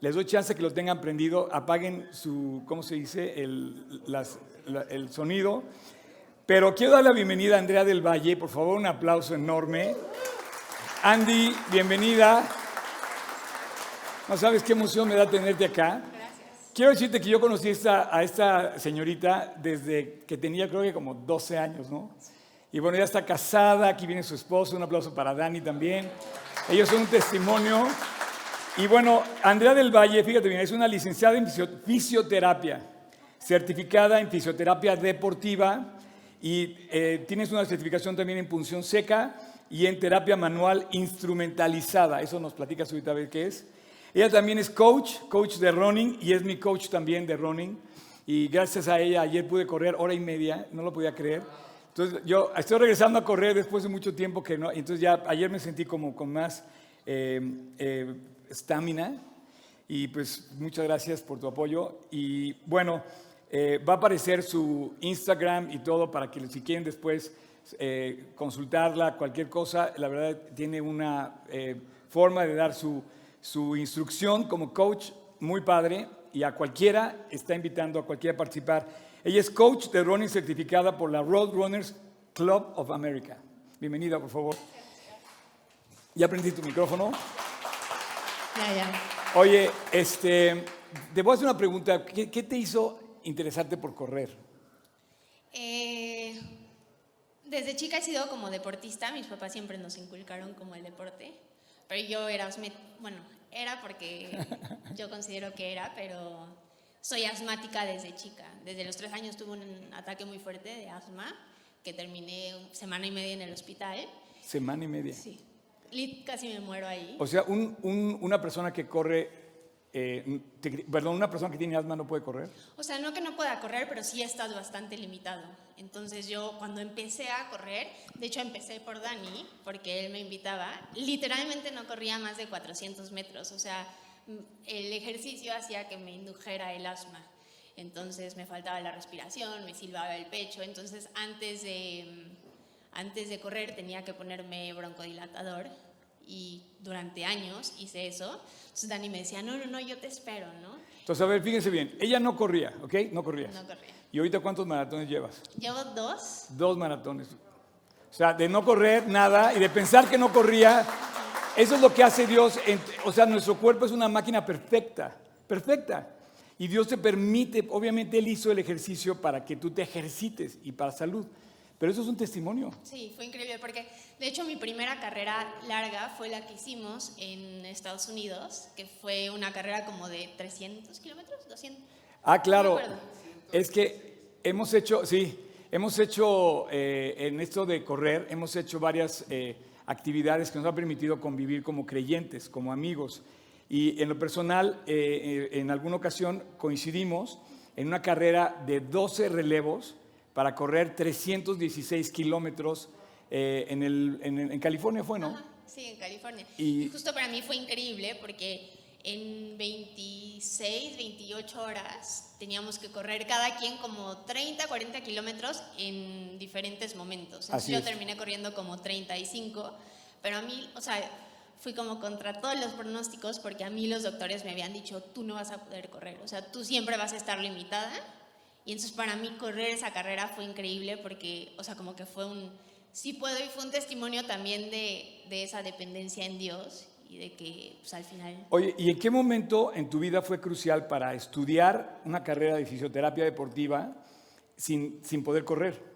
Les doy chance que lo tengan prendido, apaguen su, ¿cómo se dice? El, las- la- el sonido. Pero quiero dar la bienvenida a Andrea del Valle, por favor, un aplauso enorme. Andy, bienvenida. No sabes qué emoción me da tenerte acá. Quiero decirte que yo conocí esta- a esta señorita desde que tenía creo que como 12 años, ¿no? Y bueno, ya está casada, aquí viene su esposo, un aplauso para Dani también. Ellos son un testimonio. Y bueno, Andrea del Valle, fíjate bien, es una licenciada en fisio- fisioterapia, certificada en fisioterapia deportiva y eh, tienes una certificación también en punción seca y en terapia manual instrumentalizada. Eso nos platicas ahorita a ver qué es. Ella también es coach, coach de running y es mi coach también de running. Y gracias a ella ayer pude correr hora y media, no lo podía creer. Entonces yo estoy regresando a correr después de mucho tiempo que no, entonces ya ayer me sentí como con más eh, eh, estamina y pues muchas gracias por tu apoyo y bueno, eh, va a aparecer su Instagram y todo para que si quieren después eh, consultarla, cualquier cosa, la verdad tiene una eh, forma de dar su, su instrucción como coach muy padre y a cualquiera está invitando a cualquiera a participar. Ella es coach de running certificada por la Road Runners Club of America. Bienvenida, por favor. ¿Ya aprendí tu micrófono? Ya, ya. Oye, este, te voy a hacer una pregunta. ¿Qué, qué te hizo interesarte por correr? Eh, desde chica he sido como deportista, mis papás siempre nos inculcaron como el deporte, pero yo era, bueno, era porque yo considero que era, pero soy asmática desde chica. Desde los tres años tuve un ataque muy fuerte de asma, que terminé semana y media en el hospital. Semana y media. Sí, casi me muero ahí. O sea, un- un- una persona que corre, eh, te- perdón, una persona que tiene asma no puede correr. O sea, no que no pueda correr, pero sí estado bastante limitado. Entonces yo cuando empecé a correr, de hecho empecé por Dani, porque él me invitaba, literalmente no corría más de 400 metros. O sea, el ejercicio hacía que me indujera el asma. Entonces me faltaba la respiración, me silbaba el pecho. Entonces antes de, antes de correr tenía que ponerme broncodilatador y durante años hice eso. Entonces Dani me decía, no, no, no, yo te espero, ¿no? Entonces, a ver, fíjense bien. Ella no corría, ¿ok? No corría. No corría. ¿Y ahorita cuántos maratones llevas? Llevo dos Dos maratones. O sea, de no correr nada y de pensar que no corría, eso es lo que hace Dios. o sea, nuestro cuerpo es una máquina perfecta, perfecta. Y Dios te permite, obviamente Él hizo el ejercicio para que tú te ejercites y para salud. Pero eso es un testimonio. Sí, fue increíble porque de hecho mi primera carrera larga fue la que hicimos en Estados Unidos, que fue una carrera como de 300 kilómetros, 200. Ah, claro. No. Es que hemos hecho, sí, hemos hecho eh, en esto de correr, hemos hecho varias eh, actividades que nos han permitido convivir como creyentes, como amigos. Y en lo personal, eh, en alguna ocasión coincidimos en una carrera de 12 relevos para correr 316 kilómetros eh, en, el- en- en California, fue, ¿no? Ajá, sí, en California. Y- Y justo para mí fue increíble porque en 26, 28 horas teníamos que correr cada quien como 30, 40 kilómetros en diferentes momentos. Entonces Así yo es. terminé corriendo como 35, pero a mí, o sea, fui como contra todos los pronósticos porque a mí los doctores me habían dicho, tú no vas a poder correr, o sea, tú siempre vas a estar limitada. Y entonces para mí correr esa carrera fue increíble porque, o sea, como que fue un, sí puedo y fue un testimonio también de, de esa dependencia en Dios y de que pues, al final... Oye, ¿y en qué momento en tu vida fue crucial para estudiar una carrera de fisioterapia deportiva sin, sin poder correr?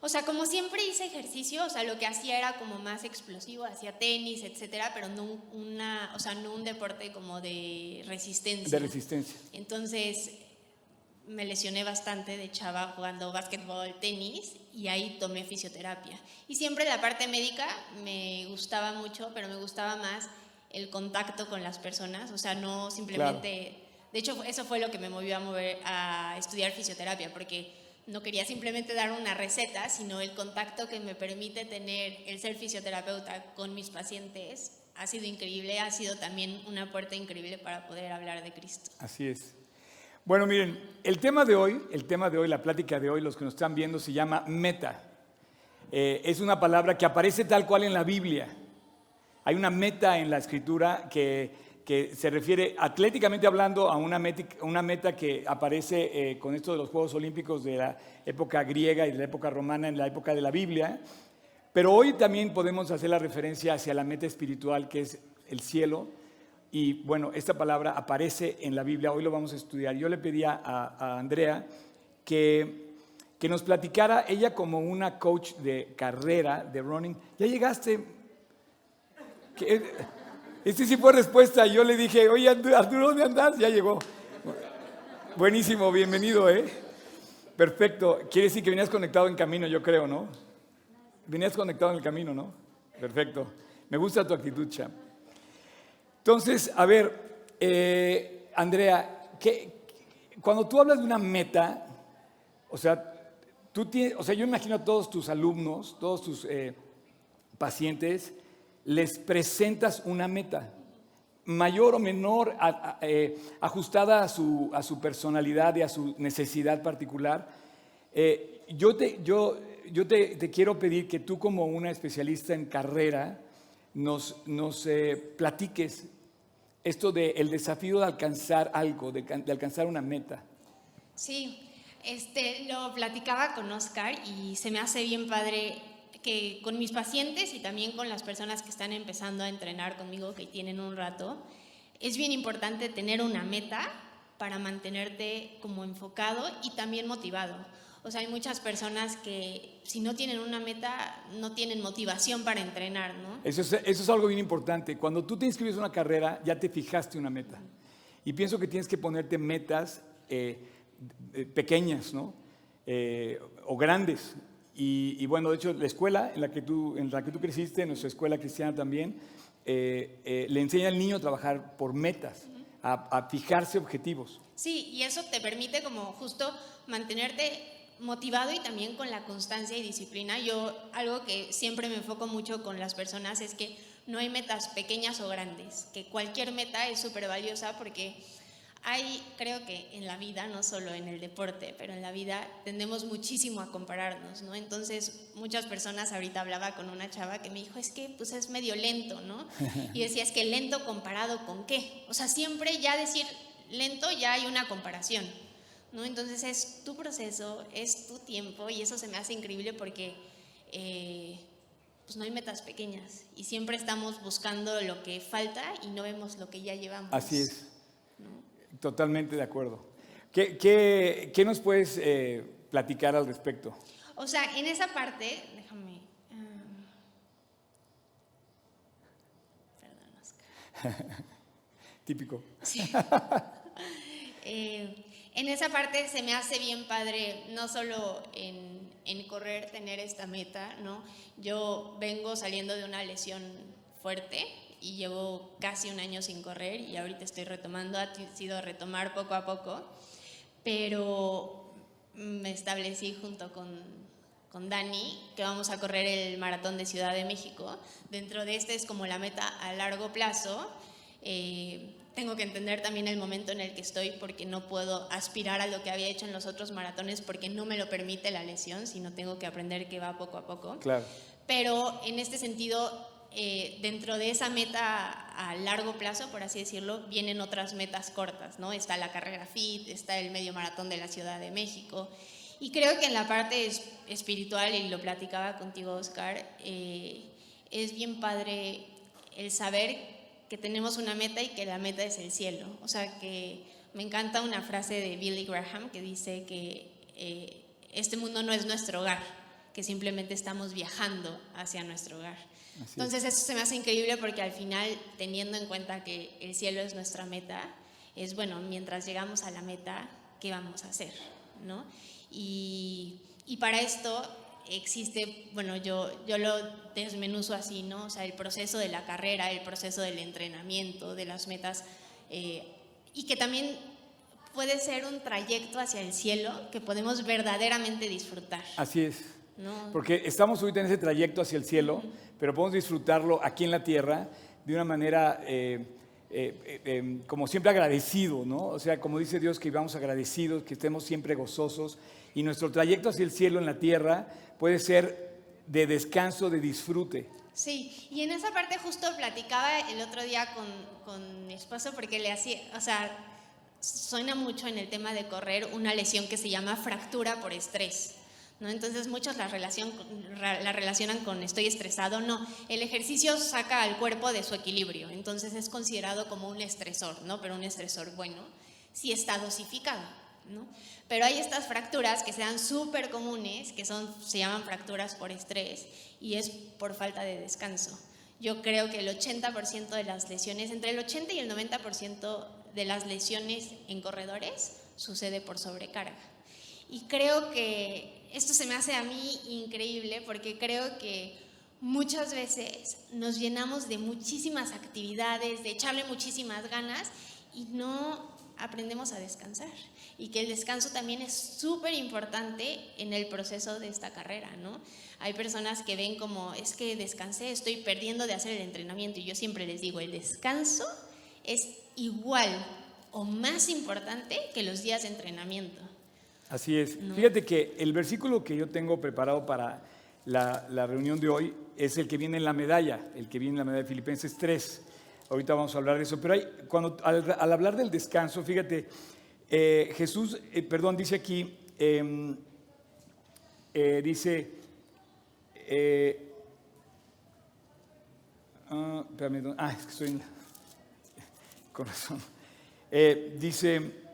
O sea, como siempre hice ejercicio, o sea, lo que hacía era como más explosivo, hacía tenis, etcétera, pero no un- una, o sea, no un deporte como de resistencia. De resistencia. Entonces me lesioné bastante de chava jugando básquetbol, tenis y ahí tomé fisioterapia. Y siempre la parte médica me gustaba mucho, pero me gustaba más el contacto con las personas, o sea, no simplemente... De hecho, eso fue lo que me movió a, mover, a estudiar fisioterapia, porque no quería simplemente dar una receta, sino el contacto que me permite tener el ser fisioterapeuta con mis pacientes ha sido increíble, ha sido también una puerta increíble para poder hablar de Cristo. Así es. Bueno, miren, el tema de hoy, el tema de hoy, la plática de hoy, los que nos están viendo, se llama meta. Eh, es una palabra que aparece tal cual en la Biblia. Hay una meta en la escritura que que se refiere atléticamente hablando a una meta, una meta que aparece eh, con esto de los Juegos Olímpicos de la época griega y de la época romana en la época de la Biblia. Pero hoy también podemos hacer la referencia hacia la meta espiritual que es el cielo. Y bueno, esta palabra aparece en la Biblia, hoy lo vamos a estudiar. Yo le pedía a, Andrea que, que nos platicara, ella como una coach de carrera, de running, ya llegaste. ¿Qué? Este sí fue respuesta. Yo le dije, oye, Arturo, ¿dónde andas? Ya llegó. Buenísimo, bienvenido, ¿eh? Perfecto. Quiere decir que venías conectado en camino, yo creo, ¿no? Venías conectado en el camino, ¿no? Perfecto. Me gusta tu actitud, Cham. Entonces, a ver, eh, Andrea, cuando tú hablas de una meta, o sea, tú tienes, o sea, yo imagino a todos tus alumnos, todos tus eh, pacientes, les presentas una meta, mayor o menor, eh, ajustada a su, a su, personalidad y a su necesidad particular. Yo te, yo, yo te, quiero pedir que tú como una especialista en carrera nos, nos platiques esto del desafío de alcanzar algo, de, de, alcanzar una meta. Sí, este, lo platicaba con Oscar y se me hace bien padre que con mis pacientes y también con las personas que están empezando a entrenar conmigo, que tienen un rato, es bien importante tener una meta para mantenerte como enfocado y también motivado. O sea, hay muchas personas que si no tienen una meta, no tienen motivación para entrenar, ¿no? Eso es, eso es algo bien importante. Cuando tú te inscribes a una carrera, ya te fijaste una meta. Y pienso que tienes que ponerte metas eh, pequeñas, ¿no? Eh, o grandes. Y, bueno, de hecho, la escuela en la que tú, en la que tú creciste, nuestra escuela cristiana también, eh, eh, le enseña al niño a trabajar por metas, a, fijarse objetivos. Sí, y eso te permite como justo mantenerte motivado y también con la constancia y disciplina. Yo algo que siempre me enfoco mucho con las personas es que no hay metas pequeñas o grandes, que cualquier meta es súper valiosa porque hay, creo que en la vida, no solo en el deporte, pero en la vida tendemos muchísimo a compararnos, ¿no? Entonces, muchas personas, ahorita hablaba con una chava que me dijo, es que pues es medio lento, ¿no? Y decía, es que lento comparado con qué? O sea, siempre ya decir lento ya hay una comparación, ¿no? Entonces es tu proceso, es tu tiempo y eso se me hace increíble porque... Eh, pues no hay metas pequeñas y siempre estamos buscando lo que falta y no vemos lo que ya llevamos. Así es. Totalmente de acuerdo. ¿Qué, qué, qué nos puedes eh, platicar al respecto? O sea, en esa parte, déjame. Um, perdón, Oscar. Típico. Sí. eh, en esa parte se me hace bien padre, no solo en, correr, tener esta meta, ¿no? Yo vengo saliendo de una lesión fuerte, y llevo casi un año sin correr y ahorita estoy retomando, ha sido retomar poco a poco, pero me establecí junto con, con Dani que vamos a correr el maratón de Ciudad de México. Dentro de este es como la meta a largo plazo. Eh, tengo que entender también el momento en el que estoy porque no puedo aspirar a lo que había hecho en los otros maratones porque no me lo permite la lesión, sino tengo que aprender que va poco a poco. Claro. Pero en este sentido eh, dentro de esa meta a largo plazo, por así decirlo, vienen otras metas cortas, ¿no? Está la carrera FIT, está el medio maratón de la Ciudad de México. Y creo que en la parte espiritual, y lo platicaba contigo, Oscar, eh, es bien padre el saber que tenemos una meta y que la meta es el cielo. O sea, que me encanta una frase de Billy Graham que dice que eh, este mundo no es nuestro hogar, que simplemente estamos viajando hacia nuestro hogar. Entonces eso se me hace increíble porque al final, teniendo en cuenta que el cielo es nuestra meta, es bueno, mientras llegamos a la meta, ¿qué vamos a hacer? ¿no? Y, y para esto existe, bueno, yo, yo lo desmenuzo así, ¿no? O sea, el proceso de la carrera, el proceso del entrenamiento, de las metas, eh, y que también puede ser un trayecto hacia el cielo que podemos verdaderamente disfrutar. Así es. Porque estamos ahorita en ese trayecto hacia el cielo, pero podemos disfrutarlo aquí en la tierra de una manera, eh, eh, eh, em, como siempre, agradecido, ¿no? O sea, como dice Dios, que vivamos agradecidos, que estemos siempre gozosos. Y nuestro trayecto hacia el cielo en la tierra puede ser de descanso, de disfrute. Sí, y en esa parte justo platicaba el otro día con, con mi esposo porque le hacía, o sea, suena mucho en el tema de correr una lesión que se llama fractura por estrés. ¿No? Entonces muchos la, relación, la relacionan con estoy estresado. No, el ejercicio saca al cuerpo de su equilibrio, entonces es considerado como un estresor, ¿no? pero un estresor bueno si está dosificado. ¿no? Pero hay estas fracturas que sean súper comunes, que son, se llaman fracturas por estrés y es por falta de descanso. Yo creo que el 80% de las lesiones, entre el 80 y el 90% de las lesiones en corredores sucede por sobrecarga. Y creo que esto se me hace a mí increíble porque creo que muchas veces nos llenamos de muchísimas actividades, de echarle muchísimas ganas y no aprendemos a descansar. Y que el descanso también es súper importante en el proceso de esta carrera, ¿no? Hay personas que ven como, es que descansé, estoy perdiendo de hacer el entrenamiento. Y yo siempre les digo, el descanso es igual o más importante que los días de entrenamiento. Así es. Fíjate que el versículo que yo tengo preparado para la, reunión de hoy es el que viene en la medalla, el que viene en la medalla de Filipenses 3. Ahorita vamos a hablar de eso. Pero hay, cuando, al, hablar del descanso, fíjate, eh, Jesús, eh, perdón, dice aquí, em, eh, dice, ah, espérame, ah, es que estoy en, corazón. dice,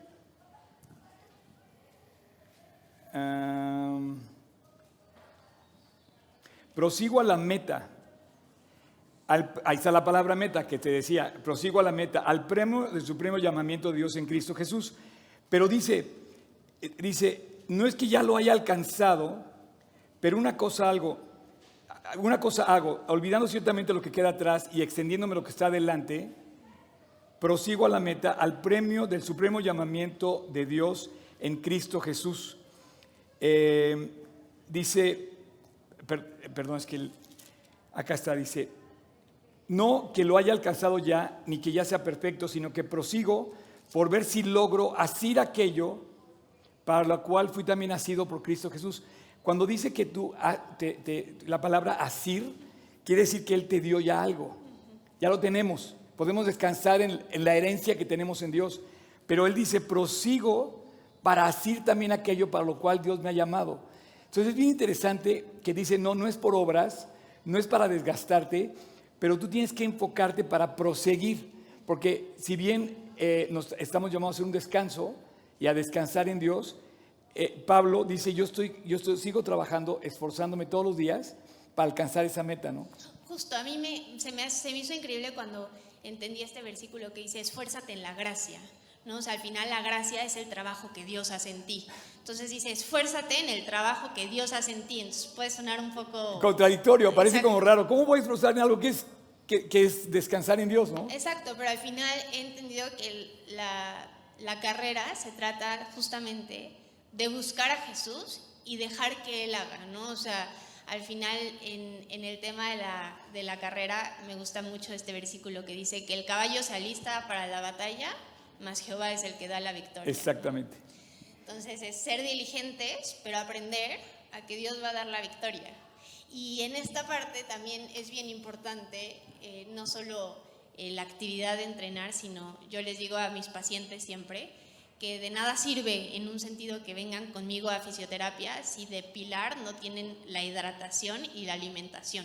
prosigo a la meta. ahí está la palabra meta que te decía, prosigo a la meta, al premio del supremo llamamiento de Dios en Cristo Jesús. Pero dice, dice, no es que ya lo haya alcanzado, pero una cosa algo, una cosa hago, olvidando ciertamente lo que queda atrás y extendiéndome lo que está adelante, prosigo a la meta, al premio del supremo llamamiento de Dios en Cristo Jesús. Eh, dice, perdón, es que acá está, dice, no que lo haya alcanzado ya, ni que ya sea perfecto, sino que prosigo por ver si logro asir aquello para lo cual fui también nacido por Cristo Jesús. Cuando dice que tú, ah, la palabra asir, quiere decir que Él te dio ya algo, ya lo tenemos, podemos descansar en la herencia que tenemos en Dios, pero Él dice, prosigo para asir también aquello para lo cual Dios me ha llamado. Entonces es bien interesante que dice, no, no es por obras, no es para desgastarte, pero tú tienes que enfocarte para proseguir, porque si bien eh, nos estamos llamados a hacer un descanso y a descansar en Dios, eh, Pablo dice, yo, estoy, yo sigo trabajando, esforzándome todos los días para alcanzar esa meta, ¿no? Justo, a mí se, me, se me hizo increíble cuando entendí este versículo que dice, esfuérzate en la gracia. ¿No? O sea, al final la gracia es el trabajo que Dios hace en ti. Entonces dice, esfuérzate en el trabajo que Dios hace en ti. Entonces puede sonar un poco... Contradictorio, parece como raro. ¿Cómo voy a esforzar en algo que es, que, es descansar en Dios, no? Exacto, pero al final he entendido que la, la carrera se trata justamente de buscar a Jesús y dejar que Él haga, ¿no? O sea, al final en, en, el tema de la, de la carrera me gusta mucho este versículo que dice que el caballo se alista para la batalla, más Jehová es el que da la victoria. Exactamente. Entonces es ser diligentes, pero aprender a que Dios va a dar la victoria. Y en esta parte también es bien importante, eh, no solo eh, la actividad de entrenar, sino yo les digo a mis pacientes siempre que de nada sirve en un sentido que vengan conmigo a fisioterapia si de pilar no tienen la hidratación y la alimentación.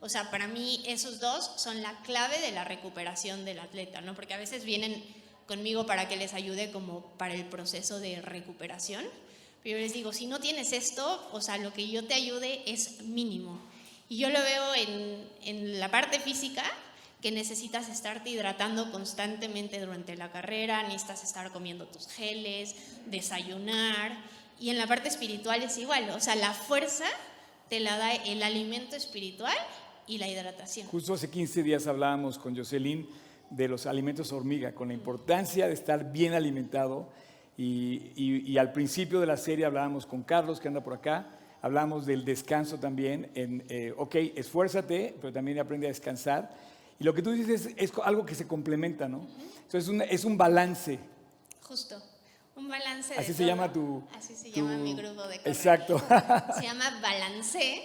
O sea, para mí esos dos son la clave de la recuperación del atleta, ¿no? Porque a veces vienen conmigo para que les ayude como para el proceso de recuperación. Pero yo les digo, si no tienes esto, o sea, lo que yo te ayude es mínimo. Y yo lo veo en, en la parte física, que necesitas estarte hidratando constantemente durante la carrera, necesitas estar comiendo tus geles, desayunar. Y en la parte espiritual es igual, o sea, la fuerza te la da el alimento espiritual y la hidratación. Justo hace 15 días hablábamos con Jocelyn de los alimentos hormiga, con la importancia de estar bien alimentado. Y, al principio de la serie hablábamos con Carlos, que anda por acá, hablábamos del descanso también, en, eh, ok, esfuérzate, pero también aprende a descansar. Y lo que tú dices es, algo que se complementa, ¿no? Entonces es un, es un balance. Justo. Un balance. Así se llama tu. Así se llama mi grupo de Exacto. se llama balance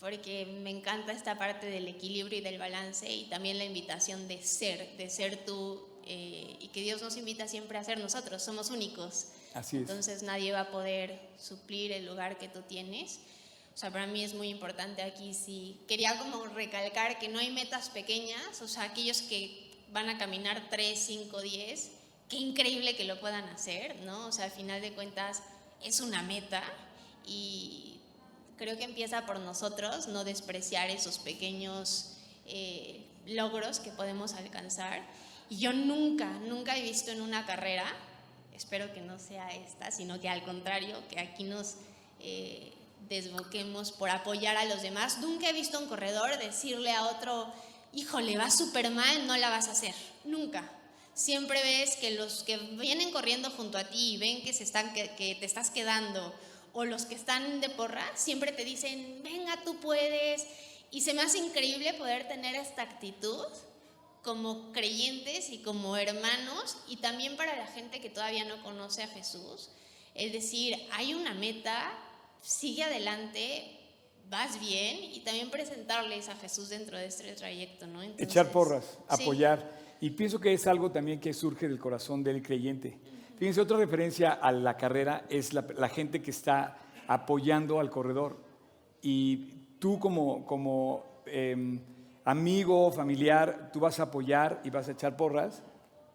porque me encanta esta parte del equilibrio y del balance y también la invitación de ser, de ser tú eh, y que Dios nos invita siempre a ser nosotros, somos únicos. Así es. Entonces nadie va a poder suplir el lugar que tú tienes. O sea, para mí es muy importante aquí, sí. Quería como recalcar que no hay metas pequeñas, o sea, aquellos que van a caminar 3, 5, 10, qué increíble que lo puedan hacer, ¿no? O sea, al final de cuentas es una meta y creo que empieza por nosotros, no despreciar esos pequeños eh, logros que podemos alcanzar. Y yo nunca, nunca he visto en una carrera, espero que no sea esta, sino que al contrario, que aquí nos eh, desboquemos por apoyar a los demás. Nunca he visto un corredor decirle a otro, híjole, va súper mal, no la vas a hacer. Nunca. Siempre ves que los que vienen corriendo junto a ti y ven que, se están, que, que te estás quedando o los que están de porra siempre te dicen, venga, tú puedes. Y se me hace increíble poder tener esta actitud como creyentes y como hermanos y también para la gente que todavía no conoce a Jesús. Es decir, hay una meta, sigue adelante, vas bien y también presentarles a Jesús dentro de este trayecto, ¿no? Echar porras, apoyar. Y pienso que es algo también que surge del corazón del creyente. Fíjense, otra referencia a la carrera es la, gente que está apoyando al corredor. Y tú como, como em, amigo, familiar, tú vas a apoyar y vas a echar porras.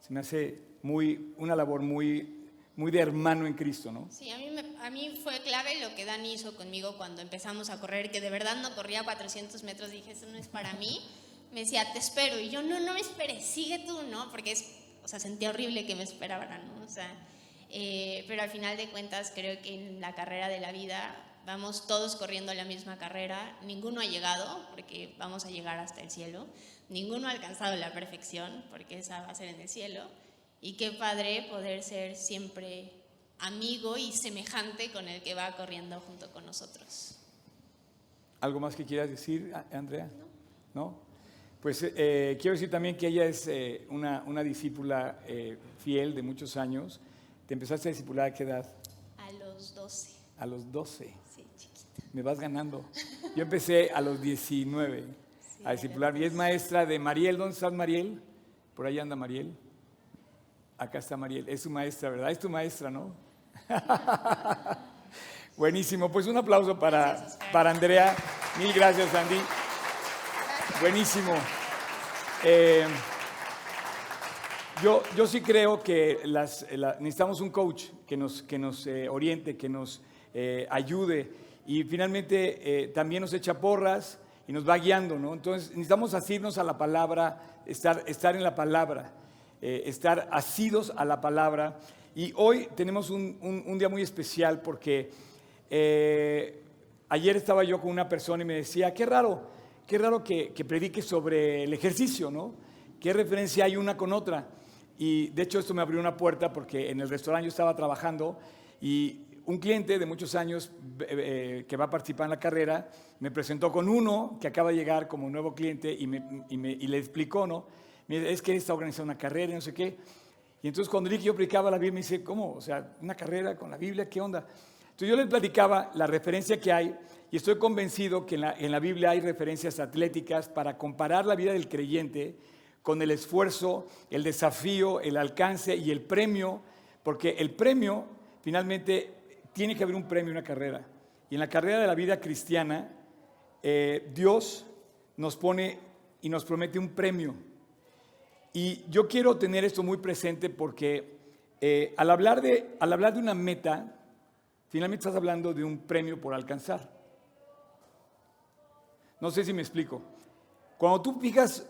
Se me hace muy, una labor muy, muy de hermano en Cristo, ¿no? Sí, a mí, a mí fue clave lo que Dani hizo conmigo cuando empezamos a correr, que de verdad no corría 400 metros. Dije, eso no es para mí. Me decía, te espero. Y yo, no, no me esperes, sigue tú, ¿no? Porque es o sea, sentía horrible que me esperaran, ¿no? O sea, eh, pero al final de cuentas creo que en la carrera de la vida vamos todos corriendo la misma carrera, ninguno ha llegado, porque vamos a llegar hasta el cielo, ninguno ha alcanzado la perfección, porque esa va a ser en el cielo, y qué padre poder ser siempre amigo y semejante con el que va corriendo junto con nosotros. ¿Algo más que quieras decir, Andrea? ¿No? ¿No? Pues eh, quiero decir también que ella es eh, una, una, discípula eh, fiel de muchos años. ¿Te empezaste a discipular a qué edad? A los 12. A los 12. Sí, chiquita. Me vas ganando. Yo empecé a los 19 a discipular. Y es maestra de Mariel. ¿Dónde estás, Mariel? Por ahí anda Mariel. Acá está Mariel. Es su maestra, ¿verdad? Es tu maestra, ¿no? Buenísimo. Pues un aplauso para, para Andrea. Mil gracias, Andy. Buenísimo. Eh, yo, yo sí creo que las, necesitamos un coach que nos, que nos eh, oriente, que nos eh, ayude y finalmente también nos echa porras y nos va guiando, ¿no? Entonces necesitamos asirnos a la palabra, estar, estar en la palabra, estar asidos a la palabra. Y hoy tenemos un, un, un día muy especial porque ayer estaba yo con una persona y me decía, qué raro, qué raro que, predique sobre el ejercicio, ¿no? ¿Qué referencia hay una con otra? Y de hecho esto me abrió una puerta porque en el restaurante yo estaba trabajando y un cliente de muchos años eh, eh, que va a participar en la carrera me presentó con uno que acaba de llegar como nuevo cliente y, me, y, le explicó, ¿no? Es que él está organizando una carrera y no sé qué. Y entonces cuando dije que yo predicaba la Biblia, me dice, ¿cómo? O sea, una carrera con la Biblia, ¿qué onda? Entonces yo le platicaba la referencia que hay y estoy convencido que en la, Biblia hay referencias atléticas para comparar la vida del creyente con el esfuerzo, el desafío, el alcance y el premio, porque el premio, finalmente, tiene que haber un premio, una carrera. Y en la carrera de la vida cristiana, eh, Dios nos pone y nos promete un premio. Y yo quiero tener esto muy presente porque eh, al, hablar de, al hablar de una meta, finalmente estás hablando de un premio por alcanzar. No sé si me explico. Cuando tú fijas,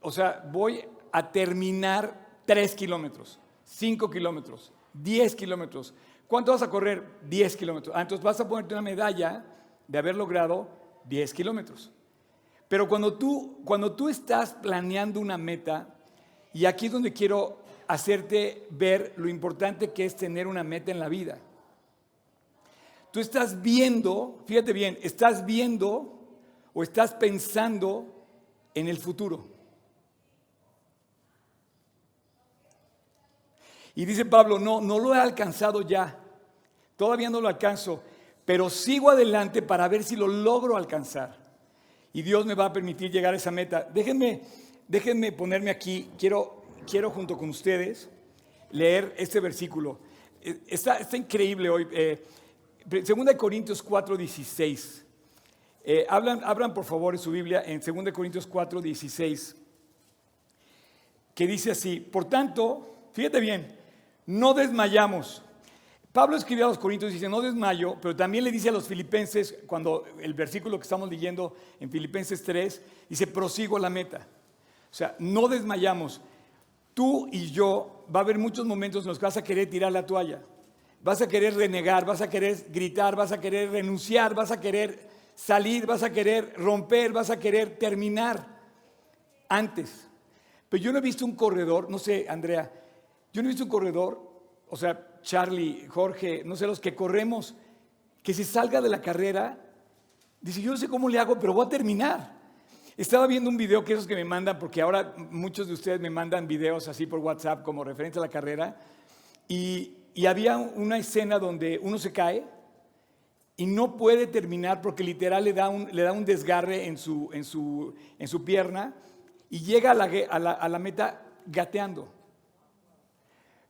o sea, voy a terminar 3 kilómetros, 5 kilómetros, 10 kilómetros. ¿Cuánto vas a correr? 10 kilómetros. Ah, entonces vas a ponerte una medalla de haber logrado 10 kilómetros. Pero cuando tú, cuando tú estás planeando una meta, y aquí es donde quiero hacerte ver lo importante que es tener una meta en la vida. Estás viendo, fíjate bien, estás viendo o estás pensando en el futuro. Y dice Pablo, no, no lo he alcanzado ya, todavía no lo alcanzo, pero sigo adelante para ver si lo logro alcanzar. y Dios me va a permitir llegar a esa meta. Déjenme, déjenme ponerme aquí, quiero, quiero junto con ustedes leer este versículo. Eh, está, está increíble hoy. Eh, Segunda de Corintios 4, 16. Eh, hablan, abran por favor en su Biblia en 2 Corintios 4, 16, que dice así, por tanto, fíjate bien, no desmayamos. Pablo escribió a los Corintios y dice, no desmayo, pero también le dice a los filipenses, cuando el versículo que estamos leyendo en Filipenses 3, dice, prosigo a la meta. O sea, no desmayamos. Tú y yo, va a haber muchos momentos en los que vas a querer tirar la toalla, vas a querer renegar, vas a querer gritar, vas a querer renunciar, vas a querer salir, vas a querer romper, vas a querer terminar antes. Pero yo no he visto un corredor, no sé, Andrea, yo no he visto un corredor, o sea, Charlie, Jorge, no sé, los que corremos, que se salga de la carrera, dice, yo no sé cómo le hago, pero voy a terminar. Estaba viendo un video que esos que me mandan, porque ahora muchos de ustedes me mandan videos así por WhatsApp como referente a la carrera, y, y había una escena donde uno se cae y no puede terminar porque literal le da un, le da un desgarre en su, en, su, en su pierna y llega a la, a, la, a la meta gateando.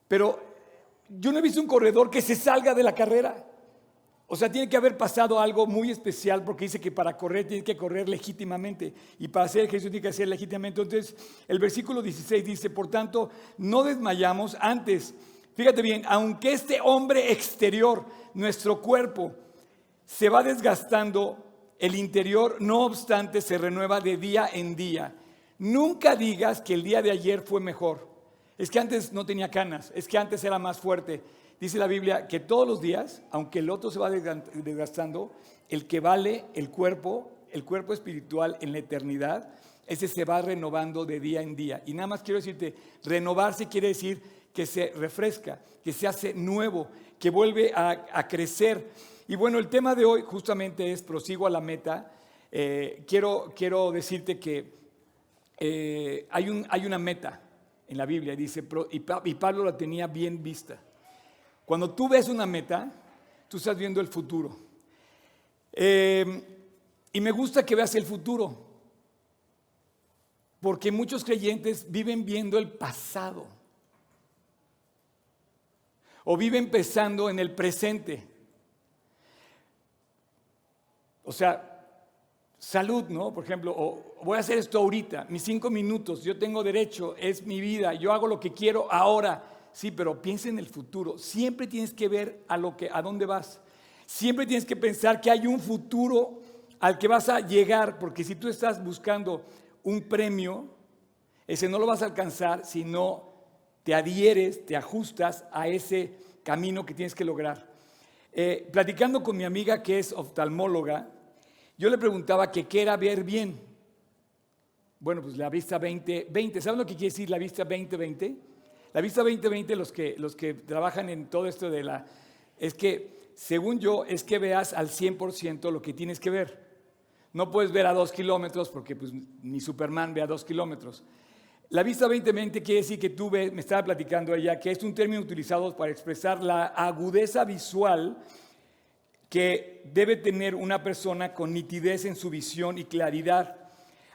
Pero yo no he visto un corredor que se salga de la carrera. O sea, tiene que haber pasado algo muy especial porque dice que para correr tiene que correr legítimamente y para hacer ejercicio tiene que hacer legítimamente. Entonces, el versículo 16 dice, por tanto, no desmayamos antes. Fíjate bien, aunque este hombre exterior, nuestro cuerpo, se va desgastando, el interior, no obstante, se renueva de día en día. Nunca digas que el día de ayer fue mejor. Es que antes no tenía canas, es que antes era más fuerte dice la Biblia que todos los días, aunque el otro se va desgastando, el que vale el cuerpo, el cuerpo espiritual en la eternidad, ese se va renovando de día en día. Y nada más quiero decirte, renovarse quiere decir que se refresca, que se hace nuevo, que vuelve a, crecer. Y bueno, el tema de hoy justamente es prosigo a la meta. Eh, quiero, quiero decirte que eh, hay, un, hay una meta en la Biblia, y Pablo la tenía bien vista. Cuando tú ves una meta, tú estás viendo el futuro. Em, y me gusta que veas el futuro, porque muchos creyentes viven viendo el pasado o viven pensando en el presente. O sea, salud, ¿no? Por ejemplo, o voy a hacer esto ahorita, mis cinco minutos, yo tengo derecho, es mi vida, yo hago lo que quiero ahora. Sí, pero piensa en el futuro. Siempre tienes que ver a, lo que, a dónde vas. Siempre tienes que pensar que hay un futuro al que vas a llegar, porque si tú estás buscando un premio, ese no lo vas a alcanzar si no te adhieres, te ajustas a ese camino que tienes que lograr. Eh, platicando con mi amiga que es oftalmóloga, yo le preguntaba qué era ver bien. Bueno, pues la vista 20-20. ¿Saben lo que quiere decir la vista 20-20? La vista 2020, los que, los que trabajan en todo esto de la... es que, según yo, es que veas al 100% lo que tienes que ver. No puedes ver a dos kilómetros porque pues, ni Superman ve a dos kilómetros. La vista 2020 quiere decir que tú me estaba platicando ella, que es un término utilizado para expresar la agudeza visual que debe tener una persona con nitidez en su visión y claridad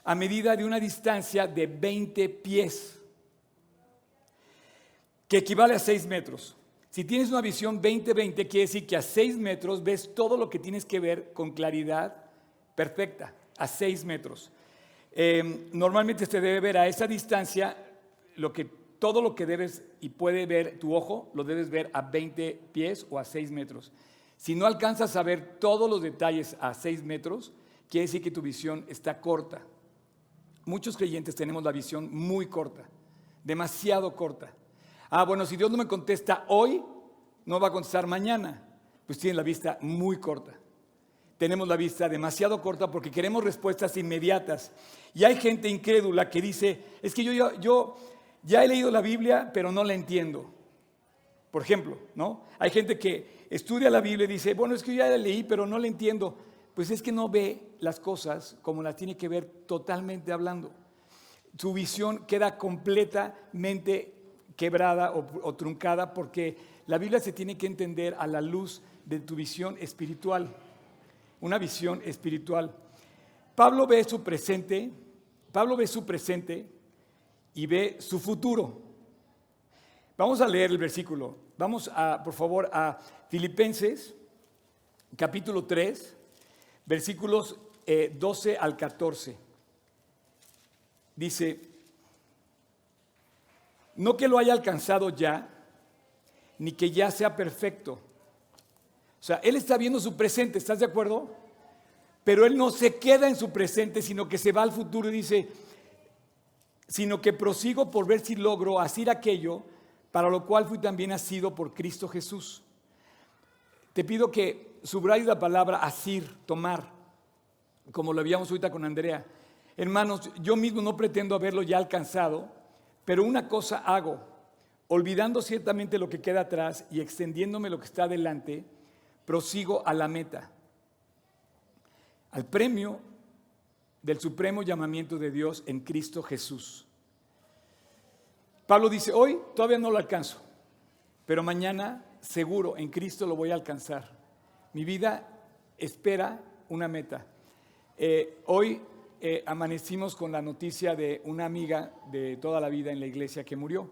a medida de una distancia de 20 pies que equivale a 6 metros. Si tienes una visión 20-20, quiere decir que a 6 metros ves todo lo que tienes que ver con claridad perfecta, a 6 metros. Em, normalmente se debe ver a esa distancia lo que, todo lo que debes y puede ver tu ojo, lo debes ver a 20 pies o a 6 metros. Si no alcanzas a ver todos los detalles a 6 metros, quiere decir que tu visión está corta. Muchos creyentes tenemos la visión muy corta, demasiado corta. Ah, bueno, si Dios no me contesta hoy, no va a contestar mañana. Pues tiene la vista muy corta. Tenemos la vista demasiado corta porque queremos respuestas inmediatas. Y hay gente incrédula que dice, es que yo, yo, ya he leído la Biblia, pero no la entiendo. Por ejemplo, ¿no? Hay gente que estudia la Biblia y dice, bueno, es que yo ya la leí, pero no la entiendo. Pues es que no ve las cosas como las tiene que ver totalmente hablando. Su visión queda completamente quebrada o, truncada porque la Biblia se tiene que entender a la luz de tu visión espiritual, una visión espiritual. Pablo ve su presente, Pablo ve su presente y ve su futuro. Vamos a leer el versículo. Vamos a, por favor, a Filipenses, capítulo 3, versículos 12 eh, al 14. Dice, no que lo haya alcanzado ya, ni que ya sea perfecto. O sea, él está viendo su presente, ¿estás de acuerdo? Pero él no se queda en su presente, sino que se va al futuro y dice, sino que prosigo por ver si logro hacer aquello para lo cual fui también nacido por Cristo Jesús. Te pido que subrayes la palabra asir, tomar, como lo habíamos ahorita con Andrea. Hermanos, yo mismo no pretendo haberlo ya alcanzado, pero una cosa hago, olvidando ciertamente lo que queda atrás y extendiéndome lo que está adelante, prosigo a la meta, al premio del supremo llamamiento de Dios en Cristo Jesús. Pablo dice, hoy todavía no lo alcanzo, pero mañana seguro en Cristo lo voy a alcanzar. Mi vida espera una meta. Eh, hoy eh, amanecimos con la noticia de una amiga de toda la vida en la iglesia que murió,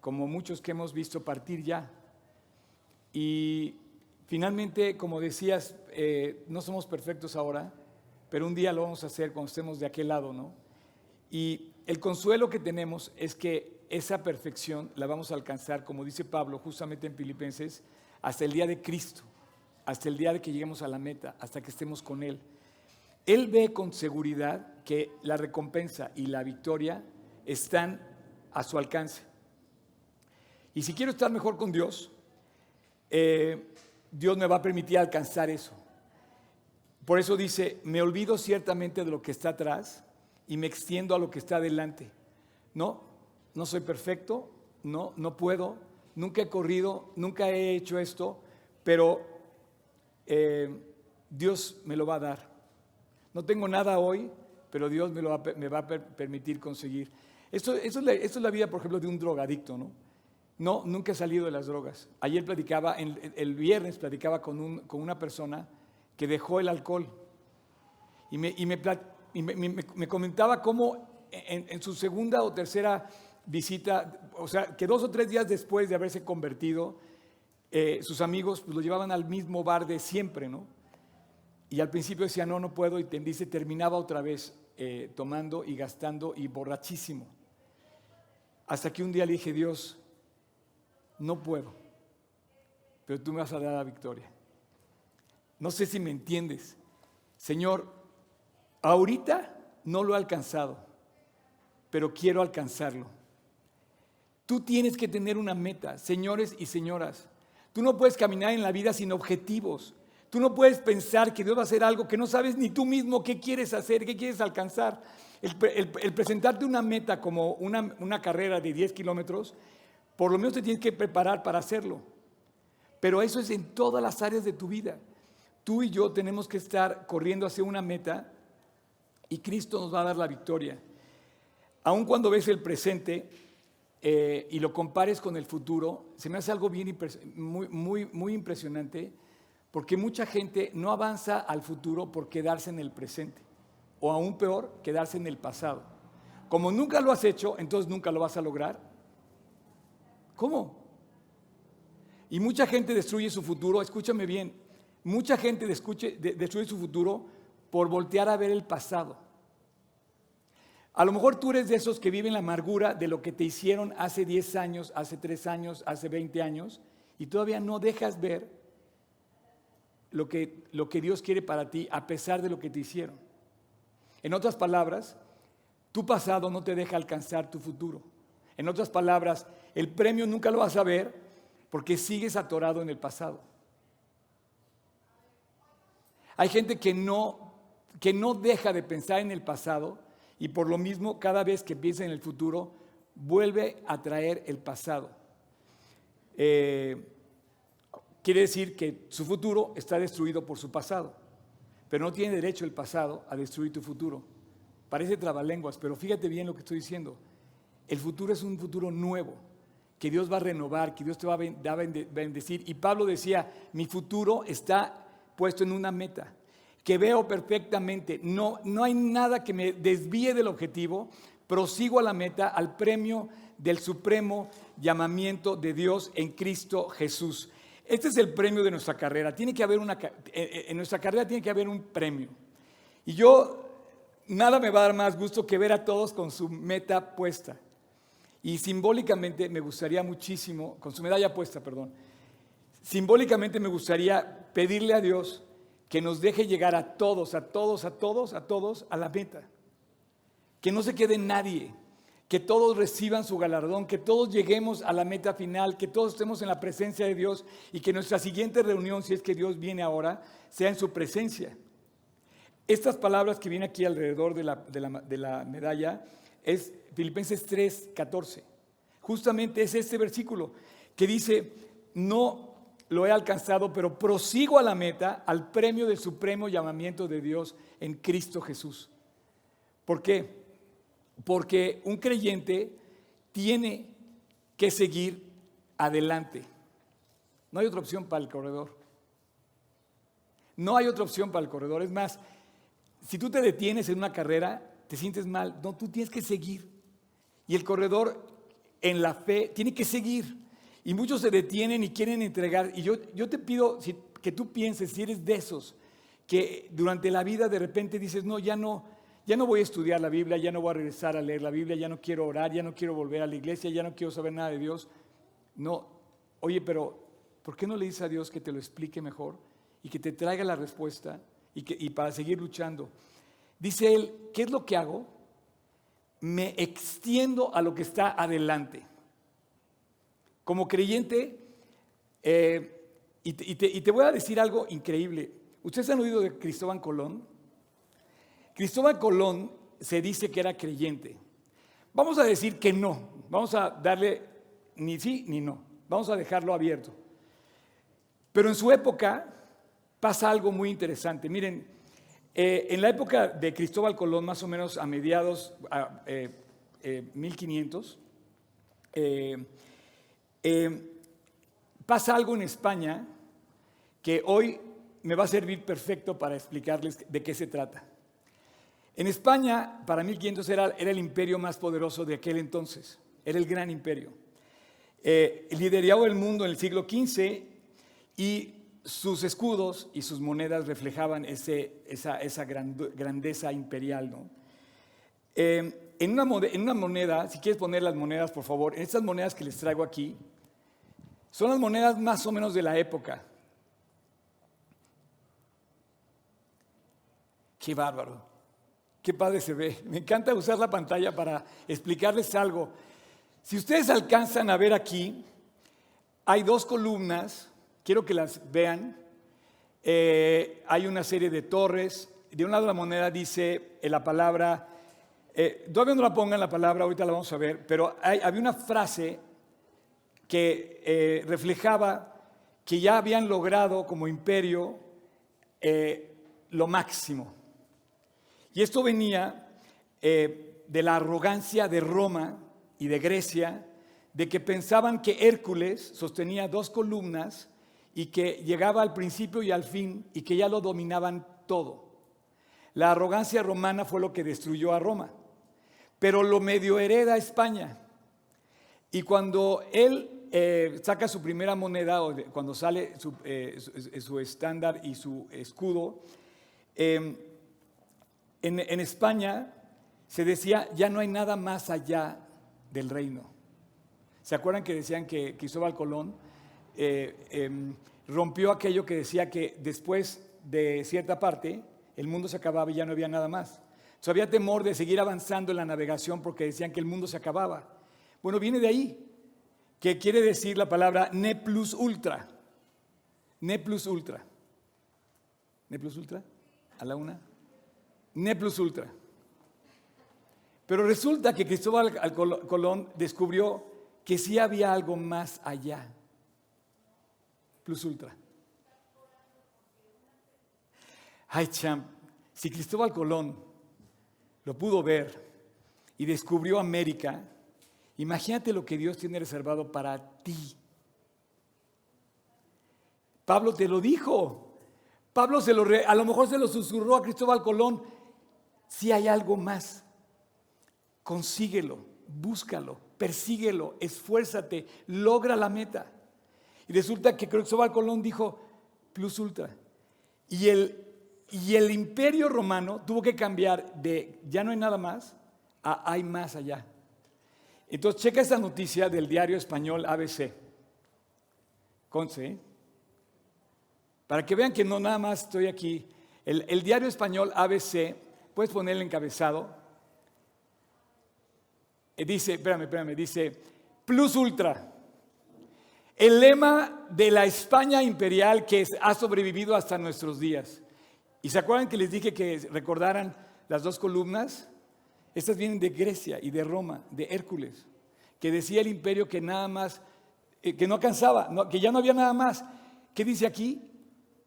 como muchos que hemos visto partir ya. Y finalmente, como decías, eh, no somos perfectos ahora, pero un día lo vamos a hacer cuando estemos de aquel lado, ¿no? Y el consuelo que tenemos es que esa perfección la vamos a alcanzar, como dice Pablo justamente en Filipenses, hasta el día de Cristo, hasta el día de que lleguemos a la meta, hasta que estemos con Él. Él ve con seguridad que la recompensa y la victoria están a su alcance. Y si quiero estar mejor con Dios, eh, Dios me va a permitir alcanzar eso. Por eso dice, me olvido ciertamente de lo que está atrás y me extiendo a lo que está adelante. No, no soy perfecto, no, no puedo, nunca he corrido, nunca he hecho esto, pero eh, Dios me lo va a dar. No tengo nada hoy, pero Dios me, lo va, a permitir conseguir. Esto, esto, es la, vida, por ejemplo, de un drogadicto, ¿no? No, nunca he salido de las drogas. Ayer platicaba, el, viernes platicaba con, un, con, una persona que dejó el alcohol y me, y me, me comentaba cómo en, su segunda o tercera visita, o sea, que dos o tres días después de haberse convertido, eh, sus amigos pues, lo llevaban al mismo bar de siempre, ¿no? Y al principio decía, no, no puedo, y te dice, terminaba otra vez eh, tomando y gastando y borrachísimo. Hasta que un día le dije, Dios, no puedo, pero tú me vas a dar la victoria. No sé si me entiendes. Señor, ahorita no lo he alcanzado, pero quiero alcanzarlo. Tú tienes que tener una meta, señores y señoras. Tú no puedes caminar en la vida sin objetivos. Tú no puedes pensar que Dios va a hacer algo que no sabes ni tú mismo qué quieres hacer, qué quieres alcanzar. El, presentarte una meta como una, carrera de 10 kilómetros, por lo menos te tienes que preparar para hacerlo. Pero eso es en todas las áreas de tu vida. Tú y yo tenemos que estar corriendo hacia una meta y Cristo nos va a dar la victoria. Aun cuando ves el presente eh, y lo compares con el futuro, se me hace algo bien muy, muy, muy impresionante porque mucha gente no avanza al futuro por quedarse en el presente. O aún peor, quedarse en el pasado. Como nunca lo has hecho, entonces nunca lo vas a lograr. ¿Cómo? Y mucha gente destruye su futuro, escúchame bien, mucha gente destruye su futuro por voltear a ver el pasado. A lo mejor tú eres de esos que viven la amargura de lo que te hicieron hace 10 años, hace 3 años, hace 20 años, y todavía no dejas ver lo que, lo que Dios quiere para ti a pesar de lo que te hicieron. En otras palabras, tu pasado no te deja alcanzar tu futuro. En otras palabras, el premio nunca lo vas a ver porque sigues atorado en el pasado. Hay gente que no, que no deja de pensar en el pasado y por lo mismo cada vez que piensa en el futuro vuelve a traer el pasado. Eh, Quiere decir que su futuro está destruido por su pasado, pero no tiene derecho el pasado a destruir tu futuro. Parece trabalenguas, pero fíjate bien lo que estoy diciendo. El futuro es un futuro nuevo, que Dios va a renovar, que Dios te va a bendecir. Y Pablo decía, mi futuro está puesto en una meta. que veo perfectamente, no, no hay nada que me desvíe del objetivo, prosigo a la meta, al premio del supremo llamamiento de Dios en Cristo Jesús. Este es el premio de nuestra carrera. Tiene que haber una, eh, eh, en nuestra carrera tiene que haber un premio. Y yo, nada me va a dar más gusto que ver a todos con su meta puesta. Y simbólicamente me gustaría muchísimo, con su medalla puesta, perdón, simbólicamente me gustaría pedirle a Dios que nos deje llegar a todos, a todos, a todos, a todos a la meta. Que no se quede nadie que todos reciban su galardón, que todos lleguemos a la meta final, que todos estemos en la presencia de Dios y que nuestra siguiente reunión, si es que Dios viene ahora, sea en su presencia. Estas palabras que vienen aquí alrededor de la, medalla es Filipenses 3, 14. Justamente es este versículo que dice, no lo he alcanzado, pero prosigo a la meta, al premio del supremo llamamiento de Dios en Cristo Jesús. ¿Por qué? Porque un creyente tiene que seguir adelante. No hay otra opción para el corredor. No hay otra opción para el corredor. Es más, si tú te detienes en una carrera, te sientes mal. No, tú tienes que seguir. Y el corredor en la fe tiene que seguir. Y muchos se detienen y quieren entregar. Y yo, yo te pido que tú pienses, si eres de esos, que durante la vida de repente dices, no, ya no, ya no voy a estudiar la Biblia, ya no voy a regresar a leer la Biblia, ya no quiero orar, ya no quiero volver a la iglesia, ya no quiero saber nada de Dios. No, oye, pero ¿por qué no le dices a Dios que te lo explique mejor y que te traiga la respuesta y, que, y para seguir luchando? Dice él, ¿qué es lo que hago? Me extiendo a lo que está adelante. Como creyente, eh, y, te, y te voy a decir algo increíble. ¿Ustedes han oído de Cristóbal Colón? Cristóbal Colón se dice que era creyente. Vamos a decir que no, vamos a darle ni sí ni no, vamos a dejarlo abierto. Pero en su época pasa algo muy interesante. Miren, eh, en la época de Cristóbal Colón, más o menos a mediados a, 1500, eh, eh, pasa algo en España que hoy me va a servir perfecto para explicarles de qué se trata. En España, para 1500 era, era el imperio más poderoso de aquel entonces, era el gran imperio. Eh, lideraba el mundo en el siglo XV y sus escudos y sus monedas reflejaban ese, esa, esa grandeza imperial. ¿no? Eh, en, una, en una moneda, si quieres poner las monedas, por favor, en estas monedas que les traigo aquí, son las monedas más o menos de la época. Qué bárbaro. Qué padre se ve. Me encanta usar la pantalla para explicarles algo. Si ustedes alcanzan a ver aquí, hay dos columnas, quiero que las vean. Eh, hay una serie de torres. De un lado la moneda dice la palabra, eh, todavía no la pongan la palabra, ahorita la vamos a ver, pero había una frase que eh, reflejaba que ya habían logrado como imperio lo máximo. Y esto venía eh, de la arrogancia de Roma y de Grecia, de que pensaban que Hércules sostenía dos columnas y que llegaba al principio y al fin y que ya lo dominaban todo. La arrogancia romana fue lo que destruyó a Roma, pero lo medio hereda España. Y cuando él eh, saca su primera moneda, o cuando sale su, eh, estándar y su escudo, en, España se decía, ya no hay nada más allá del reino. ¿Se acuerdan que decían que Cristóbal Colón eh, em, rompió aquello que decía que después de cierta parte el mundo se acababa y ya no había nada más? Entonces había temor de seguir avanzando en la navegación porque decían que el mundo se acababa. Bueno, viene de ahí, que quiere decir la palabra ne plus ultra. Ne plus ultra. ¿Ne plus ultra? ¿A la una? Ne plus ultra. Pero resulta que Cristóbal Colón descubrió que sí había algo más allá. Plus ultra. Ay, champ, si Cristóbal Colón lo pudo ver y descubrió América, imagínate lo que Dios tiene reservado para ti. Pablo te lo dijo. Pablo se lo a lo mejor se lo susurró a Cristóbal Colón. Si hay algo más, consíguelo, búscalo, persíguelo, esfuérzate, logra la meta. Y resulta que Cristóbal Colón dijo plus ultra. Y el, y el imperio romano tuvo que cambiar de ya no hay nada más a hay más allá. Entonces, checa esta noticia del diario español ABC. Conce, ¿eh? para que vean que no nada más estoy aquí. El, el diario español ABC, puedes poner el encabezado. Eh, dice, espérame, espérame, dice, plus ultra. El lema de la España imperial que ha sobrevivido hasta nuestros días. ¿Y se acuerdan que les dije que recordaran las dos columnas? Estas vienen de Grecia y de Roma, de Hércules, que decía el imperio que nada más, eh, que no alcanzaba, que ya no había nada más. ¿Qué dice aquí?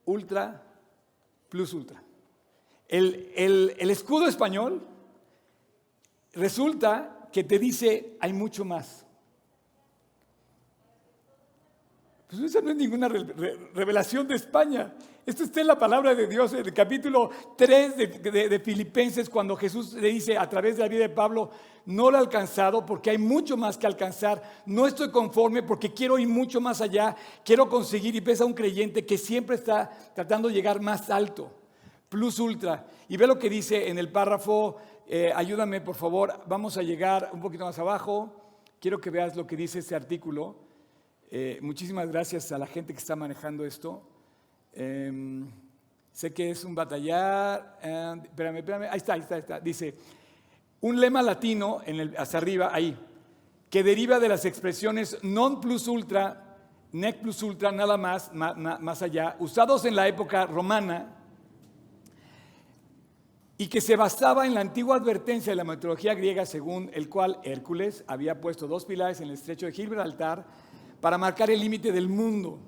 Ultra plus ultra. El, el escudo español resulta que te dice hay mucho más. Pues esa no es ninguna revelación de España. Esto está en la palabra de Dios, en el capítulo 3 de, Filipenses, cuando Jesús le dice a través de la vida de Pablo, no lo he alcanzado porque hay mucho más que alcanzar, no estoy conforme porque quiero ir mucho más allá, quiero conseguir y pesa un creyente que siempre está tratando de llegar más alto, plus ultra. Y ve lo que dice en el párrafo, eh, ayúdame por favor, vamos a llegar un poquito más abajo, quiero que veas lo que dice este artículo. Eh, muchísimas gracias a la gente que está manejando esto. Em, sé que es un batallar. espérame, espérame. Ahí está, ahí está, ahí está. Dice, un lema latino, en el, hacia arriba, ahí, que deriva de las expresiones non plus ultra, nec plus ultra, nada más, más, más allá, usados en la época romana y que se basaba en la antigua advertencia de la mitología griega según el cual Hércules había puesto dos pilares en el estrecho de Gibraltar para marcar el límite del mundo,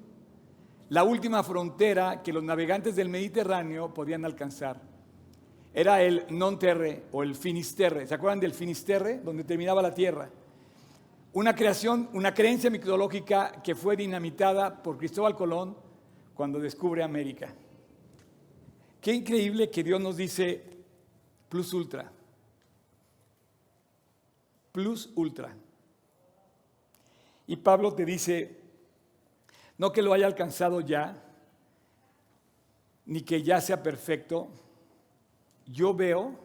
la última frontera que los navegantes del Mediterráneo podían alcanzar. Era el non terre o el finisterre. ¿Se acuerdan del finisterre? Donde terminaba la tierra. Una creación, una creencia mitológica que fue dinamitada por Cristóbal Colón cuando descubre América. Qué increíble que Dios nos dice plus ultra. Plus ultra. Y Pablo te dice, no que lo haya alcanzado ya, ni que ya sea perfecto, yo veo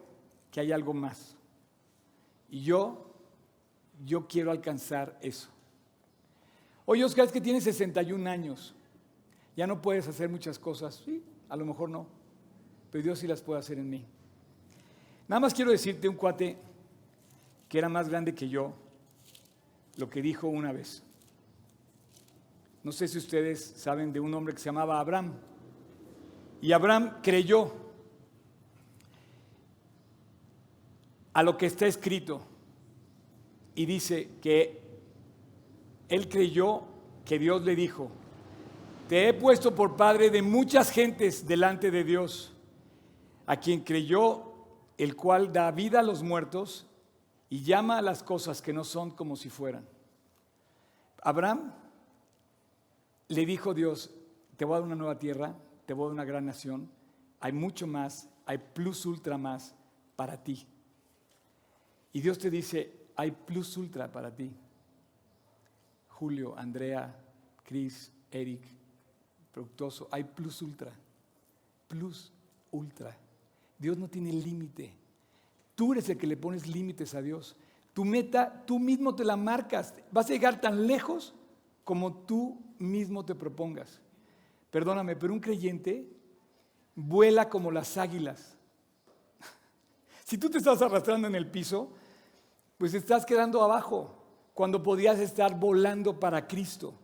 que hay algo más. Y yo, yo quiero alcanzar eso. Oye, Oscar, es que tienes 61 años. Ya no puedes hacer muchas cosas. Sí, a lo mejor no. Pero Dios sí las puede hacer en mí. Nada más quiero decirte un cuate que era más grande que yo, lo que dijo una vez. No sé si ustedes saben de un hombre que se llamaba Abraham. Y Abraham creyó a lo que está escrito. Y dice que él creyó que Dios le dijo, te he puesto por padre de muchas gentes delante de Dios, a quien creyó, el cual da vida a los muertos y llama a las cosas que no son como si fueran. Abraham le dijo Dios, te voy a dar una nueva tierra, te voy a dar una gran nación, hay mucho más, hay plus ultra más para ti. Y Dios te dice, hay plus ultra para ti. Julio, Andrea, Chris, Eric, Productoso, hay plus ultra. Plus ultra. Dios no tiene límite. Tú eres el que le pones límites a Dios. Tu meta, tú mismo te la marcas. Vas a llegar tan lejos como tú mismo te propongas. Perdóname, pero un creyente vuela como las águilas. Si tú te estás arrastrando en el piso, pues estás quedando abajo cuando podías estar volando para Cristo.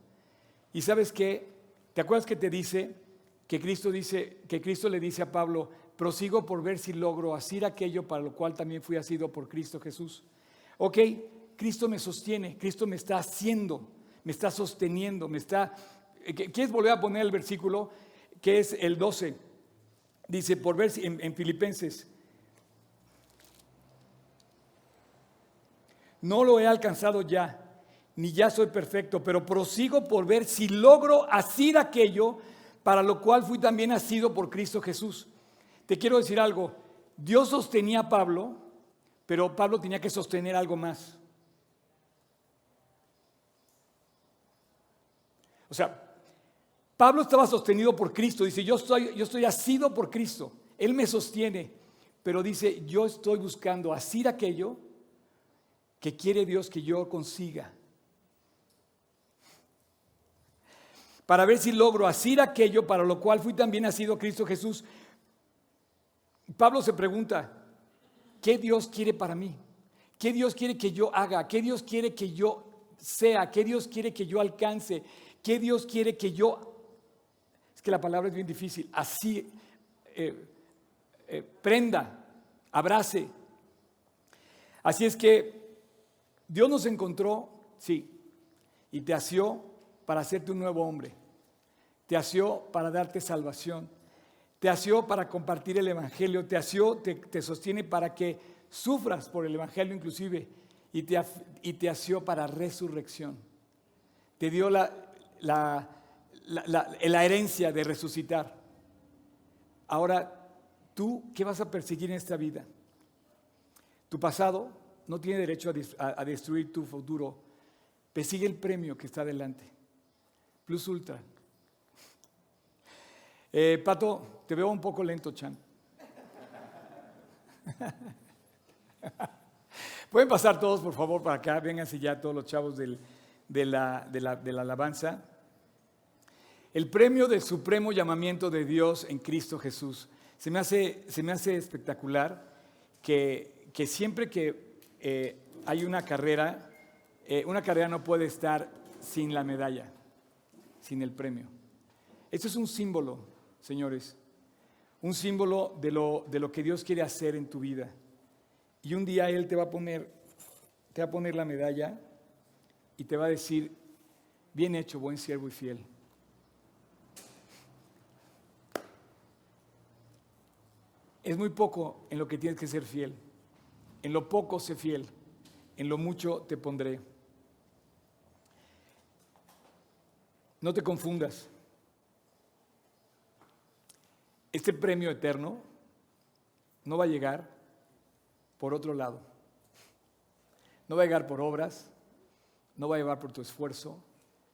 Y sabes qué? ¿Te acuerdas que te dice que Cristo dice que Cristo le dice a Pablo, prosigo por ver si logro asir aquello para lo cual también fui asido por Cristo Jesús. Ok, Cristo me sostiene, Cristo me está haciendo, me está sosteniendo, me está... Eh, ¿Quieres volver a poner el versículo? Que es el 12. Dice, por ver si en, en Filipenses, no lo he alcanzado ya, ni ya soy perfecto, pero prosigo por ver si logro asir aquello para lo cual fui también nacido por Cristo Jesús. Te quiero decir algo, Dios sostenía a Pablo, pero Pablo tenía que sostener algo más. O sea, Pablo estaba sostenido por Cristo, dice, yo estoy, yo estoy asido por Cristo, Él me sostiene, pero dice, yo estoy buscando asir aquello que quiere Dios que yo consiga. Para ver si logro asir aquello para lo cual fui también nacido Cristo Jesús. Pablo se pregunta, ¿qué Dios quiere para mí? ¿Qué Dios quiere que yo haga? ¿Qué Dios quiere que yo sea? ¿Qué Dios quiere que yo alcance? ¿Qué Dios quiere que yo... Es que la palabra es bien difícil. Así, eh, eh, prenda, abrace. Así es que Dios nos encontró, sí, y te asió para hacerte un nuevo hombre. Te asió para darte salvación. Te asió para compartir el Evangelio. Te asió, te, sostiene para que sufras por el Evangelio inclusive. Y te, y te asió para resurrección. Te dio la, la, la herencia de resucitar. Ahora, ¿tú qué vas a perseguir en esta vida? Tu pasado, no tiene derecho a, destruir tu futuro. Persigue el premio que está delante. Plus Ultra. Eh, Pato, te veo un poco lento, Chan. Pueden pasar todos, por favor, para acá. Vénganse ya todos los chavos de, la, de, la, alabanza. El premio del supremo llamamiento de Dios en Cristo Jesús. Se me hace, se me hace espectacular que, que siempre que eh, hay una carrera, eh, una carrera no puede estar sin la medalla, sin el premio. Esto es un símbolo, señores, un símbolo de lo, de lo que Dios quiere hacer en tu vida. Y un día Él te va a poner, te va a poner la medalla y te va a decir, bien hecho, buen siervo y fiel. Es muy poco en lo que tienes que ser fiel. En lo poco sé fiel, en lo mucho te pondré. No te confundas. Este premio eterno no va a llegar por otro lado. No va a llegar por obras, no va a llegar por tu esfuerzo,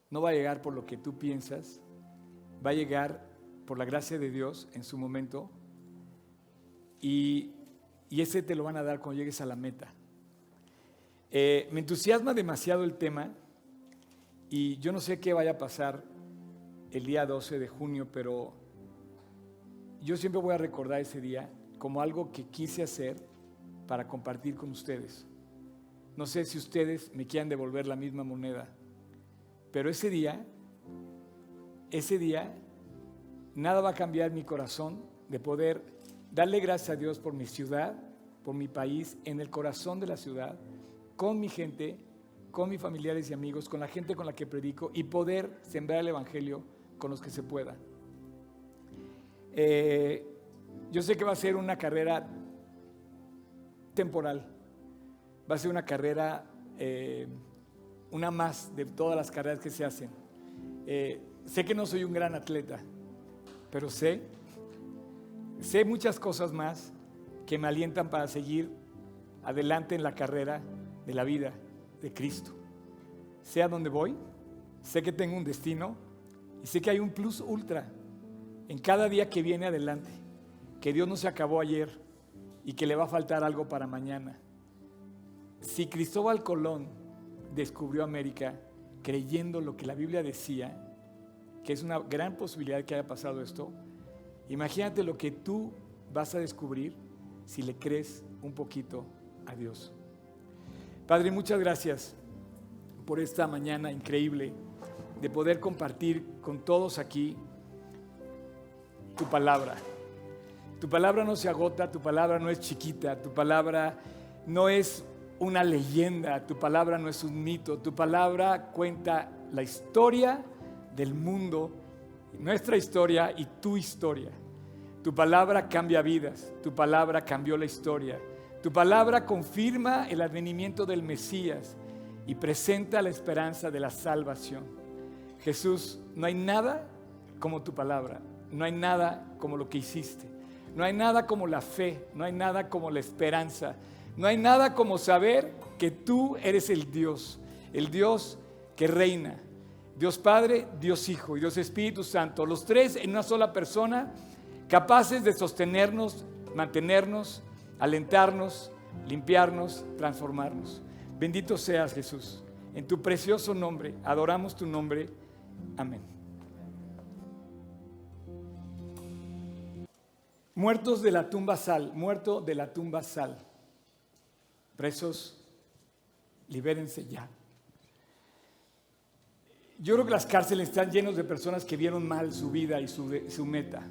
no va a llegar por lo que tú piensas, va a llegar por la gracia de Dios en su momento y y ese te lo van a dar cuando llegues a la meta. Eh, me entusiasma demasiado el tema y yo no sé qué vaya a pasar el día 12 de junio, pero yo siempre voy a recordar ese día como algo que quise hacer para compartir con ustedes. No sé si ustedes me quieran devolver la misma moneda, pero ese día, ese día, nada va a cambiar mi corazón de poder Darle gracias a Dios por mi ciudad, por mi país, en el corazón de la ciudad, con mi gente, con mis familiares y amigos, con la gente con la que predico y poder sembrar el Evangelio con los que se pueda. Eh, yo sé que va a ser una carrera temporal, va a ser una carrera, eh, una más de todas las carreras que se hacen. Eh, sé que no soy un gran atleta, pero sé Sé muchas cosas más que me alientan para seguir adelante en la carrera de la vida de Cristo. Sé a dónde voy, sé que tengo un destino y sé que hay un plus ultra en cada día que viene adelante, que Dios no se acabó ayer y que le va a faltar algo para mañana. Si Cristóbal Colón descubrió América creyendo lo que la Biblia decía, que es una gran posibilidad que haya pasado esto, Imagínate lo que tú vas a descubrir si le crees un poquito a Dios. Padre, muchas gracias por esta mañana increíble de poder compartir con todos aquí tu palabra. Tu palabra no se agota, tu palabra no es chiquita, tu palabra no es una leyenda, tu palabra no es un mito, tu palabra cuenta la historia del mundo nuestra historia y tu historia. Tu palabra cambia vidas, tu palabra cambió la historia, tu palabra confirma el advenimiento del Mesías y presenta la esperanza de la salvación. Jesús, no hay nada como tu palabra. No hay nada como lo que hiciste. No hay nada como la fe. No hay nada como la esperanza. No hay nada como saber que tú eres el Dios. El Dios que reina. Dios Padre, Dios Hijo y Dios Espíritu Santo. Los tres en una sola persona, capaces de sostenernos, mantenernos, alentarnos, limpiarnos, transformarnos. Bendito seas Jesús. En tu precioso nombre, adoramos tu nombre. Amén. Muertos de la tumba sal, muerto de la tumba sal. Presos, libérense ya. Yo creo que las cárceles están llenas de personas que vieron mal su vida y su, su meta.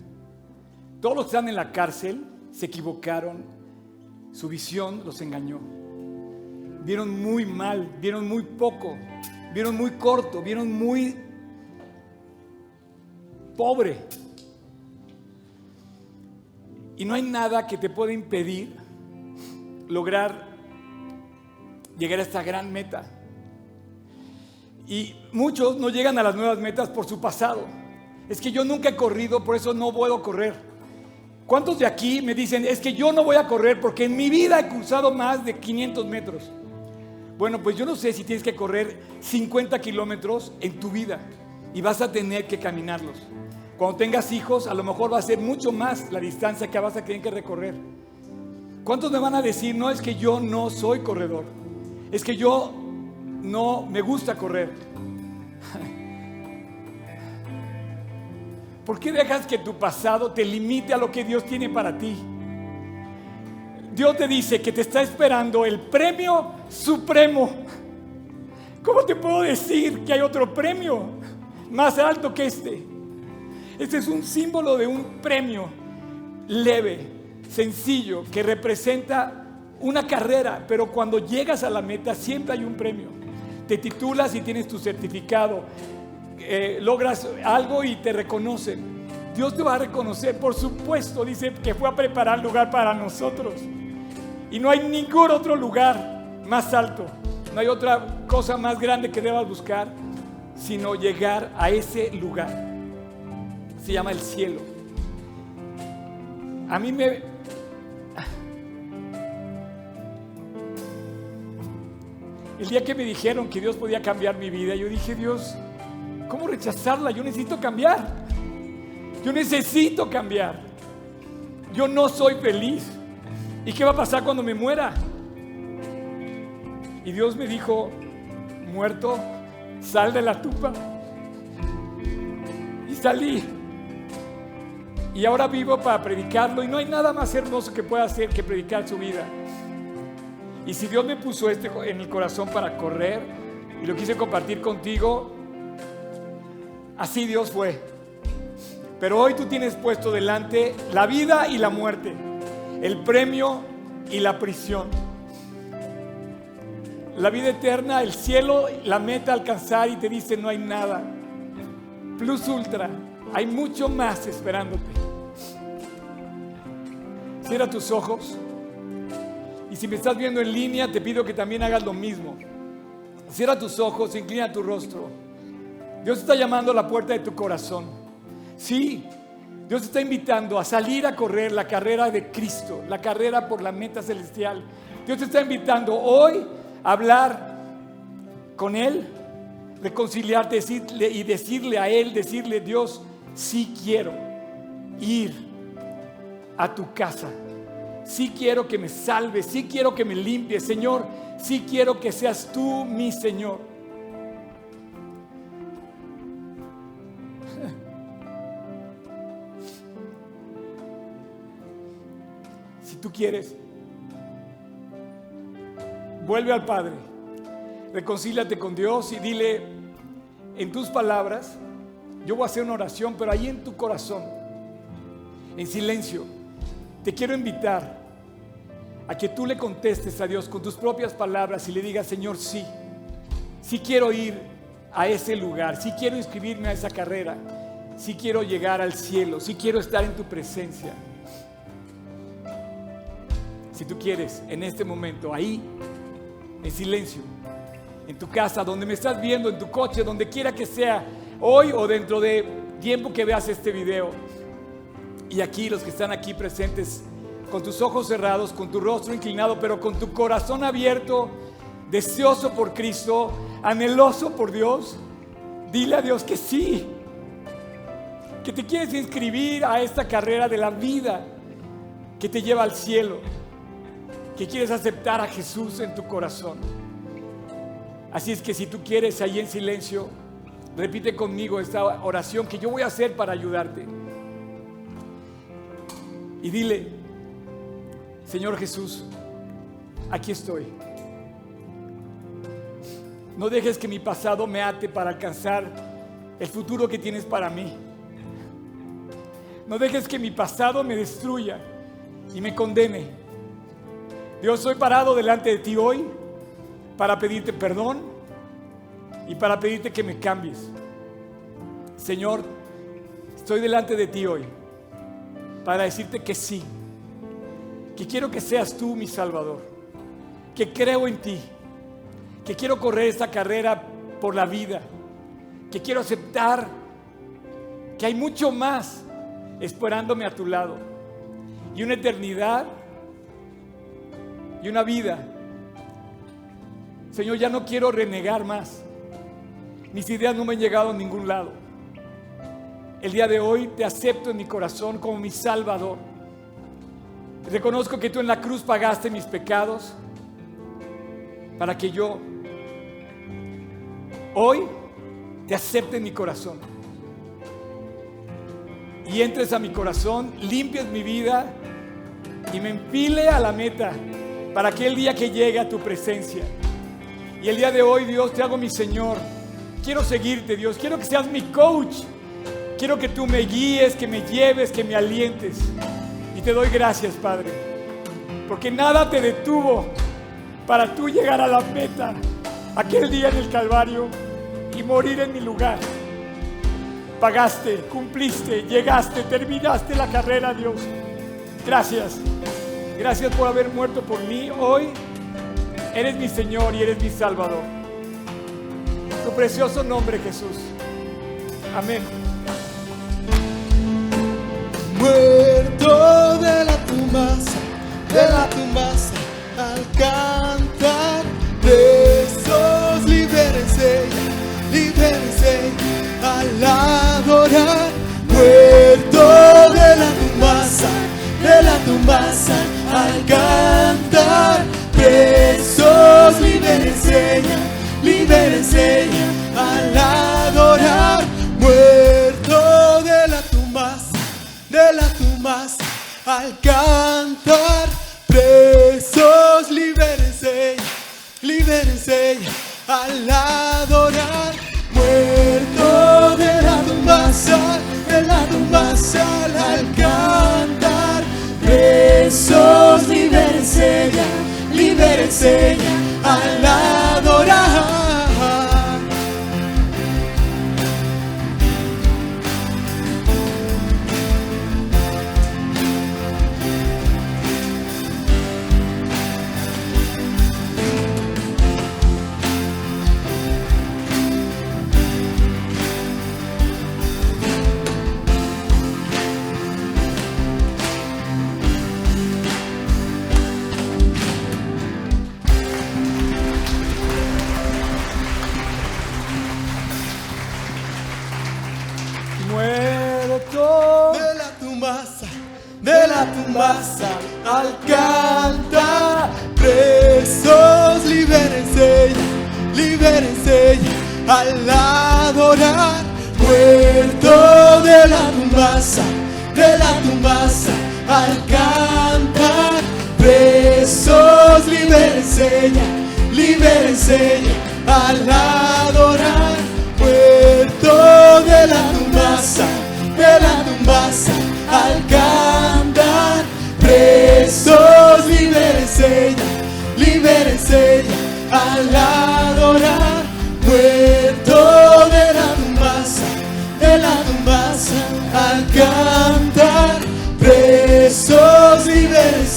Todos los que están en la cárcel se equivocaron, su visión los engañó. Vieron muy mal, vieron muy poco, vieron muy corto, vieron muy pobre. Y no hay nada que te pueda impedir lograr llegar a esta gran meta. Y muchos no llegan a las nuevas metas por su pasado. Es que yo nunca he corrido, por eso no puedo correr. ¿Cuántos de aquí me dicen, es que yo no voy a correr porque en mi vida he cruzado más de 500 metros? Bueno, pues yo no sé si tienes que correr 50 kilómetros en tu vida y vas a tener que caminarlos. Cuando tengas hijos, a lo mejor va a ser mucho más la distancia que vas a tener que recorrer. ¿Cuántos me van a decir, no es que yo no soy corredor? Es que yo no me gusta correr. ¿Por qué dejas que tu pasado te limite a lo que Dios tiene para ti? Dios te dice que te está esperando el premio supremo. ¿Cómo te puedo decir que hay otro premio más alto que este? Este es un símbolo de un premio leve, sencillo, que representa una carrera, pero cuando llegas a la meta siempre hay un premio. Te titulas y tienes tu certificado, eh, logras algo y te reconocen. Dios te va a reconocer, por supuesto, dice que fue a preparar lugar para nosotros. Y no hay ningún otro lugar más alto, no hay otra cosa más grande que debas buscar, sino llegar a ese lugar. Se llama el cielo. A mí me, El día que me dijeron que Dios podía cambiar mi vida, yo dije, Dios, ¿cómo rechazarla? Yo necesito cambiar. Yo necesito cambiar. Yo no soy feliz. ¿Y qué va a pasar cuando me muera? Y Dios me dijo, muerto, sal de la tumba. Y salí. Y ahora vivo para predicarlo. Y no hay nada más hermoso que pueda hacer que predicar su vida. Y si Dios me puso este en el corazón para correr y lo quise compartir contigo, así Dios fue. Pero hoy tú tienes puesto delante la vida y la muerte, el premio y la prisión. La vida eterna, el cielo, la meta alcanzar y te dice no hay nada. Plus ultra, hay mucho más esperándote. Cierra tus ojos. Y si me estás viendo en línea, te pido que también hagas lo mismo. Cierra tus ojos, inclina tu rostro. Dios está llamando a la puerta de tu corazón. Sí, Dios está invitando a salir a correr la carrera de Cristo, la carrera por la meta celestial. Dios está invitando hoy a hablar con Él, reconciliarte decirle, y decirle a Él, decirle, Dios, sí quiero ir a tu casa. Sí quiero que me salves, sí quiero que me limpies, Señor, sí quiero que seas tú mi Señor. Si tú quieres, vuelve al Padre, reconcíliate con Dios y dile en tus palabras, yo voy a hacer una oración, pero ahí en tu corazón, en silencio, te quiero invitar a que tú le contestes a Dios con tus propias palabras y le digas, Señor, sí, sí quiero ir a ese lugar, sí quiero inscribirme a esa carrera, sí quiero llegar al cielo, sí quiero estar en tu presencia. Si tú quieres, en este momento, ahí, en silencio, en tu casa, donde me estás viendo, en tu coche, donde quiera que sea, hoy o dentro de tiempo que veas este video, y aquí los que están aquí presentes, con tus ojos cerrados, con tu rostro inclinado, pero con tu corazón abierto, deseoso por Cristo, anheloso por Dios, dile a Dios que sí, que te quieres inscribir a esta carrera de la vida que te lleva al cielo, que quieres aceptar a Jesús en tu corazón. Así es que si tú quieres ahí en silencio, repite conmigo esta oración que yo voy a hacer para ayudarte. Y dile, Señor Jesús, aquí estoy. No dejes que mi pasado me ate para alcanzar el futuro que tienes para mí. No dejes que mi pasado me destruya y me condene. Dios, soy parado delante de ti hoy para pedirte perdón y para pedirte que me cambies. Señor, estoy delante de ti hoy para decirte que sí, que quiero que seas tú mi Salvador, que creo en ti, que quiero correr esta carrera por la vida, que quiero aceptar que hay mucho más esperándome a tu lado y una eternidad y una vida. Señor, ya no quiero renegar más. Mis ideas no me han llegado a ningún lado. El día de hoy te acepto en mi corazón como mi Salvador. Reconozco que tú en la cruz pagaste mis pecados para que yo hoy te acepte en mi corazón. Y entres a mi corazón, limpies mi vida y me empile a la meta para aquel día que llegue a tu presencia. Y el día de hoy, Dios, te hago mi Señor. Quiero seguirte, Dios. Quiero que seas mi coach. Quiero que tú me guíes, que me lleves, que me alientes. Y te doy gracias, Padre. Porque nada te detuvo para tú llegar a la meta aquel día en el Calvario y morir en mi lugar. Pagaste, cumpliste, llegaste, terminaste la carrera, Dios. Gracias. Gracias por haber muerto por mí. Hoy eres mi Señor y eres mi Salvador. Tu precioso nombre, Jesús. Amén. Muerto de la tumbaza, de la tumbaza, al cantar, presos, libérense, libérense, al adorar, muerto de la tumbaza, de la tumbaza, al cantar, presos, libérense, libérense, al adorar, tumbaza, de la tumbaza, al cantar, presos, libérense, libérense, al adorar, muerto de la tumbaza, de la tumbaza, al cantar, presos, libérense, libérense, al adorar. De la tumbaza, al cantar, presos, libérense, libérense, al adorar, muerto de la tumbaza, de la tumbaza, al cantar, presos, libérense, libérense, al adorar,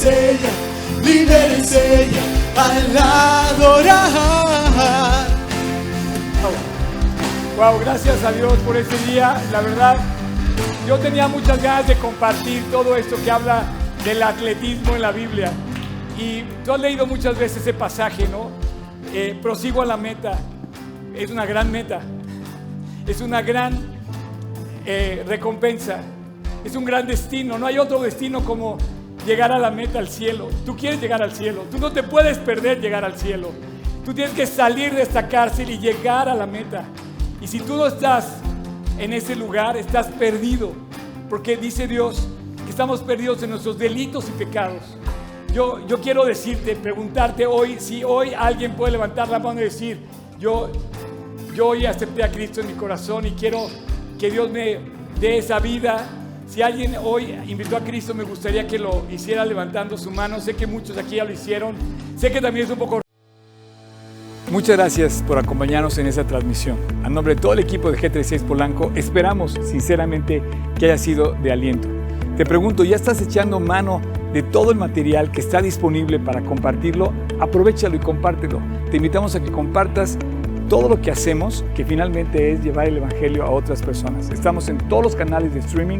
libérense, libérense, al adorar. Wow, gracias a Dios por ese día. La verdad, yo tenía muchas ganas de compartir todo esto que habla del atletismo en la Biblia. Y tú has leído muchas veces ese pasaje, ¿no? Eh, prosigo a la meta. Es una gran meta. Es una gran eh, recompensa. Es un gran destino. No hay otro destino como llegar a la meta, al cielo. Tú quieres llegar al cielo. Tú no te puedes perder llegar al cielo. Tú tienes que salir de esta cárcel y llegar a la meta. Y si tú no estás en ese lugar, estás perdido. Porque dice Dios que estamos perdidos en nuestros delitos y pecados. Yo, yo quiero decirte, preguntarte hoy, si hoy alguien puede levantar la mano y decir, yo, yo hoy acepté a Cristo en mi corazón y quiero que Dios me dé esa vida. Si alguien hoy invitó a Cristo, me gustaría que lo hiciera levantando su mano. Sé que muchos aquí ya lo hicieron. Sé que también es un poco Muchas gracias por acompañarnos en esta transmisión. A nombre de todo el equipo de G36 Polanco, esperamos sinceramente que haya sido de aliento. Te pregunto, ¿ya estás echando mano de todo el material que está disponible para compartirlo? Aprovechalo y compártelo. Te invitamos a que compartas todo lo que hacemos, que finalmente es llevar el Evangelio a otras personas. Estamos en todos los canales de streaming,